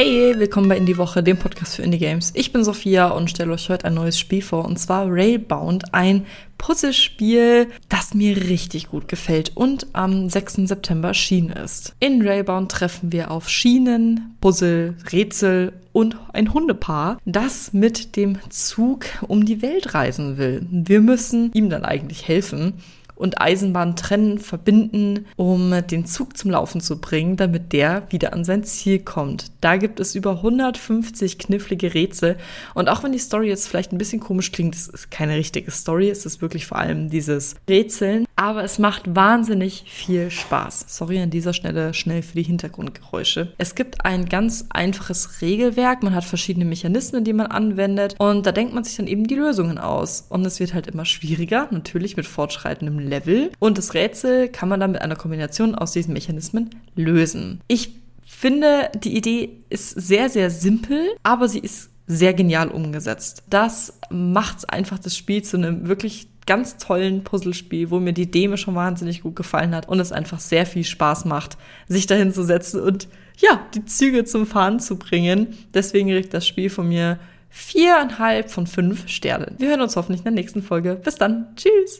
Hey, willkommen bei Indie Woche, dem Podcast für Indie Games. Ich bin Sophia und stelle euch heute ein neues Spiel vor und zwar Railbound, ein Puzzlespiel, das mir richtig gut gefällt und am 6. September erschienen ist. In Railbound treffen wir auf Schienen, Puzzle, Rätsel und ein Hundepaar, das mit dem Zug um die Welt reisen will. Wir müssen ihm dann eigentlich helfen und Eisenbahn trennen, verbinden, um den Zug zum Laufen zu bringen, damit der wieder an sein Ziel kommt. Da gibt es über 150 knifflige Rätsel. Und auch wenn die Story jetzt vielleicht ein bisschen komisch klingt, es ist keine richtige Story, es ist wirklich vor allem dieses Rätseln, aber es macht wahnsinnig viel Spaß. Sorry an dieser Stelle schnell für die Hintergrundgeräusche. Es gibt ein ganz einfaches Regelwerk, man hat verschiedene Mechanismen, die man anwendet und da denkt man sich dann eben die Lösungen aus und es wird halt immer schwieriger, natürlich mit fortschreitendem Level. Und das Rätsel kann man dann mit einer Kombination aus diesen Mechanismen lösen. Ich finde, die Idee ist sehr, sehr simpel, aber sie ist sehr genial umgesetzt. Das macht einfach das Spiel zu einem wirklich ganz tollen Puzzlespiel, wo mir die Deme schon wahnsinnig gut gefallen hat und es einfach sehr viel Spaß macht, sich dahin zu setzen und ja, die Züge zum Fahren zu bringen. Deswegen kriegt das Spiel von mir viereinhalb von fünf Sternen. Wir hören uns hoffentlich in der nächsten Folge. Bis dann. Tschüss.